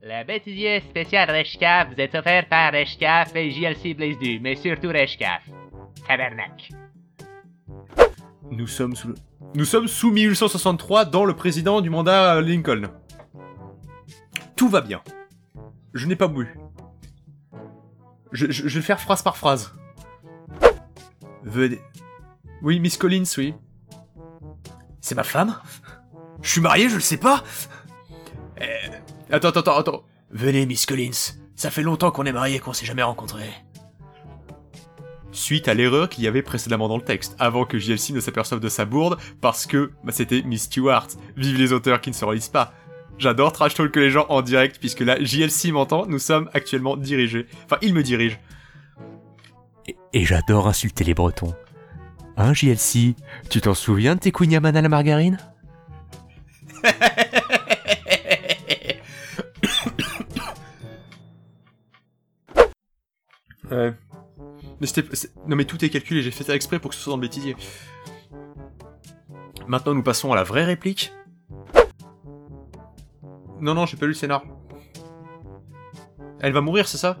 Le bêtisier spécial Reshcaf vous est offert par Reshcaf et JLC Blaze 2, mais surtout Reshcaf. Tabernacle. Nous sommes sous le... Nous sommes sous 1863 dans le président du mandat euh, Lincoln. Tout va bien. Je n'ai pas bu. Je, vais faire phrase par phrase. Venez. Oui, Miss Collins, oui. C'est ma femme? Je suis marié, je le sais pas? Attends, attends, attends, attends. Venez, Miss Collins. Ça fait longtemps qu'on est mariés, qu'on s'est jamais rencontrés. Suite à l'erreur qu'il y avait précédemment dans le texte, avant que JLC ne s'aperçoive de sa bourde, parce que bah, c'était Miss Stewart. Vive les auteurs qui ne se relisent pas. J'adore trash talk les gens en direct, puisque là, JLC m'entend, nous sommes actuellement dirigés. Enfin, il me dirige. Et, et j'adore insulter les Bretons. Hein, JLC Tu t'en souviens de tes kouignaman à la margarine? Mais Non mais tout est calculé, j'ai fait ça exprès pour que ce soit dans le bêtisier. Maintenant, nous passons à la vraie réplique. Non, non, j'ai pas lu le scénar. Elle va mourir, c'est ça?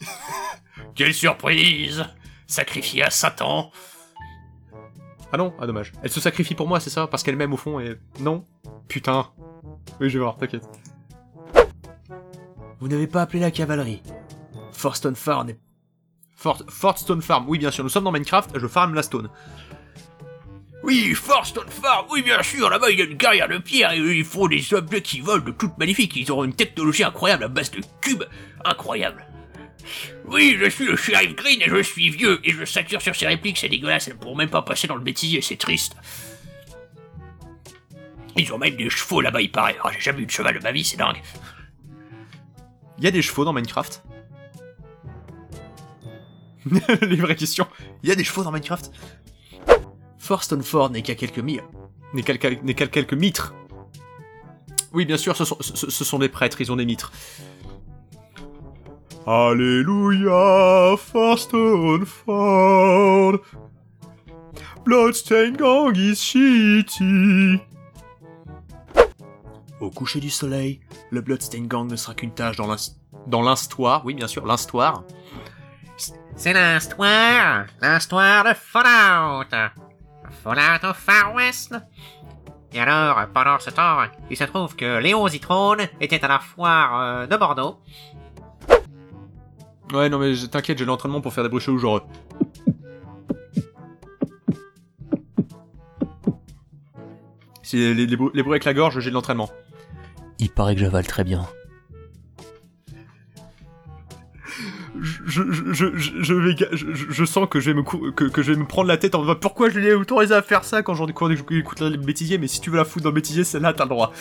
Quelle surprise Sacrifié à Satan Ah non Ah dommage. Elle se sacrifie pour moi, c'est ça? Parce qu'elle m'aime au fond et... Non? Putain. Oui, je vais voir, t'inquiète. Vous n'avez pas appelé la cavalerie? Forstone Farm est... Fort... Fortstone Farm, oui bien sûr, nous sommes dans Minecraft, je farm la stone. Oui, Forstone Farm, oui bien sûr, là-bas il y a une carrière de pierre et ils font des objets qui volent de toutes magnifiques, ils auront une technologie incroyable à base de cubes, incroyable. Oui, je suis le shérif Green et je suis vieux, et je sature sur ces répliques, c'est dégueulasse, elles ne pourront même pas passer dans le bêtisier, c'est triste. Ils ont même des chevaux là-bas, il paraît. Ah, j'ai jamais eu de cheval de ma vie, c'est dingue. Il y a des chevaux dans Minecraft Les vraies questions. Il y a des chevaux dans Minecraft Forstone Ford n'est qu'à quelques milles. N'est qu'à n'est qu'à quelques mitres. Oui, bien sûr, ce sont, ce, ce sont des prêtres, ils ont des mitres. Alléluia, Forstone Ford. Bloodstained Gang is shitty. Au coucher du soleil, le Bloodstained Gang ne sera qu'une tâche dans l'instoire, oui bien sûr, l'instoire. C'est l'histoire, l'histoire de Fallout. Fallout au Far West. Et alors, pendant ce temps, il se trouve que Léo Zitrone était à la foire euh, de Bordeaux. Ouais, non mais je- t'inquiète, j'ai l'entraînement pour faire des bruits chelous genre... C'est les, les, bruits- les bruits avec la gorge, j'ai de l'entraînement. Il paraît que j'avale très bien. Je, je, je, je, sens que je vais me que, je vais me prendre la tête en mode pourquoi je l'ai autorisé à faire ça quand j'en quand j'écoute le bêtisier, mais si tu veux la foutre dans le bêtisier, celle-là t'as le droit.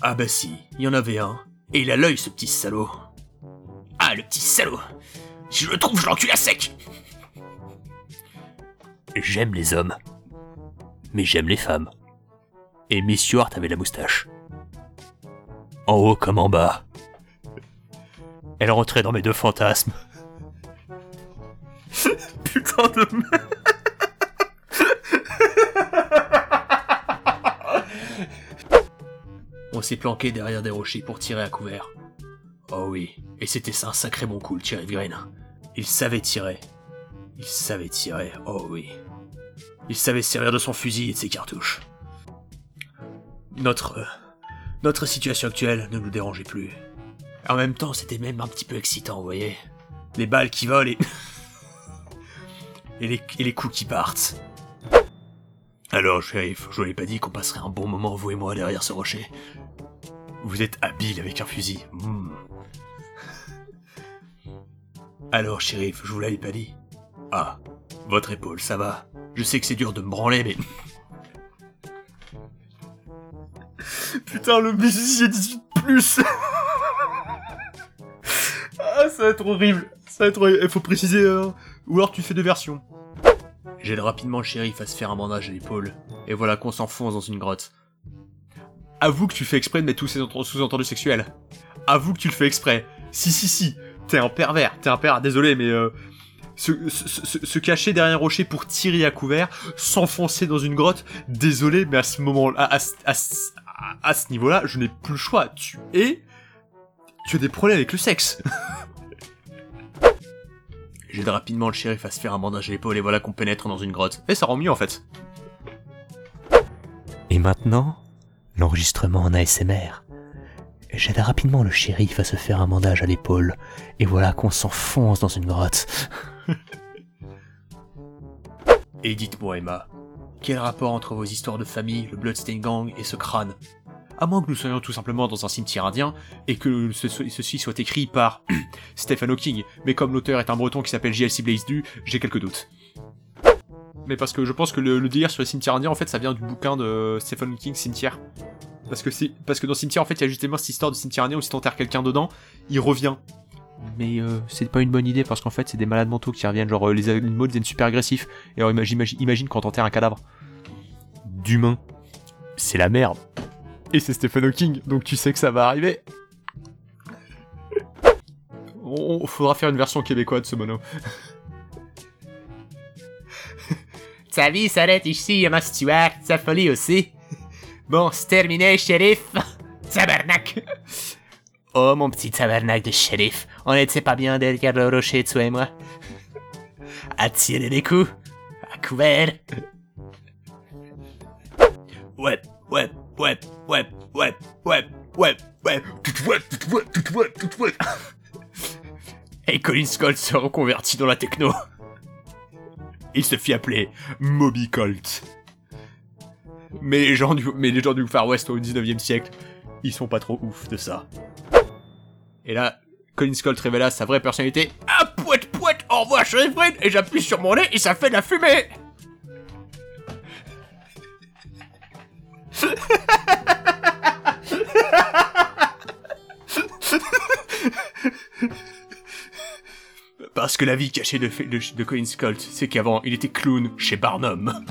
Ah bah si, il y en avait un. Et il a l'œil ce petit salaud. Ah, le petit salaud Si je le trouve, je l'encule à sec J'aime les hommes. Mais j'aime les femmes. Et Miss Stewart avait la moustache. En haut comme en bas. Elle rentrait dans mes deux fantasmes. Putain de merde. On s'est planqué derrière des rochers pour tirer à couvert. Oh oui, et c'était ça un sacré bon coup, le Thierry Green. Il savait tirer. Il savait tirer, oh oui. Il savait se servir de son fusil et de ses cartouches. Notre... euh, notre situation actuelle ne nous dérangeait plus. En même temps, c'était même un petit peu excitant, vous voyez. Les balles qui volent et... et, les, coups qui partent. Alors, shérif, je vous l'ai pas dit qu'on passerait un bon moment, vous et moi, derrière ce rocher. Vous êtes habile avec un fusil. Hmm. Alors, shérif, je vous l'avais pas dit. Ah, votre épaule, ça va. Je sais que c'est dur de me branler, mais... Putain, le bêtisier 18 plus ça va être horrible. Ça va être horrible. Il faut préciser... euh, Ou alors tu fais deux versions. J'aide rapidement le shérif à se faire un bandage à l'épaule. Et voilà qu'on s'enfonce dans une grotte. Avoue que tu fais exprès de mettre tous ces entre- sous-entendus sexuels. Avoue que tu le fais exprès. Si, si, si. T'es un pervers. T'es un pervers. Désolé, mais... Euh, se, se- se- se cacher derrière un rocher pour tirer à couvert, s'enfoncer dans une grotte, désolé, mais à ce moment-là, à, à- à- à, à ce niveau-là, je n'ai plus le choix. Tu es... Tu as des problèmes avec le sexe. J'aide rapidement le shérif à se faire un bandage à l'épaule et voilà qu'on pénètre dans une grotte. Et ça rend mieux en fait. Et maintenant, l'enregistrement en ASMR. J'aide rapidement le shérif à se faire un bandage à l'épaule, et voilà qu'on s'enfonce dans une grotte. Et dites-moi Emma, quel rapport entre vos histoires de famille, le Bloodstain Gang et ce crâne? À moins que nous soyons tout simplement dans un cimetière indien et que ce- ceci soit écrit par Stephen Hawking, mais comme l'auteur est un breton qui s'appelle JLC Blaze Du, j'ai quelques doutes. Mais parce que je pense que le, délire sur les cimetières indiens, en fait, ça vient du bouquin de Stephen Hawking, Cimetière. Parce que, c'est- parce que dans Cimetière, en fait, il y a justement cette histoire de cimetière indien où si t'enterres quelqu'un dedans, il revient. Mais euh, c'est pas une bonne idée parce qu'en fait, c'est des malades mentaux qui reviennent. Genre, euh, les animaux deviennent super agressifs. Et alors, imagine, imagine, imagine quand un cadavre d'humain. C'est la merde. Et c'est Stephen Hawking, donc tu sais que ça va arriver. On, faudra faire une version québécoise de ce mono. Sa vie s'arrête ici, Emma Stewart, sa folie aussi. Bon, c'est terminé, shérif. Tabarnak. Oh, mon petit tabarnak de shérif. On n'était pas bien derrière le rocher, toi et moi. À tirer des coups. À couvert. Ouais, ouais, ouais, ouais, ouais, ouais, ouais, ouais, ouais. Et Colin Scott se reconvertit dans la techno. Il se fit appeler Moby Colt. Mais les gens du, mais les gens du Far West au 19e siècle, ils sont pas trop ouf de ça. Et là, Colin Scott révéla sa vraie personnalité. Ah, pouette, pouette, au revoir, Brain, et j'appuie sur mon nez et ça fait de la fumée. Parce que la vie cachée de, de, de Colin Scott, c'est qu'avant, il était clown chez Barnum.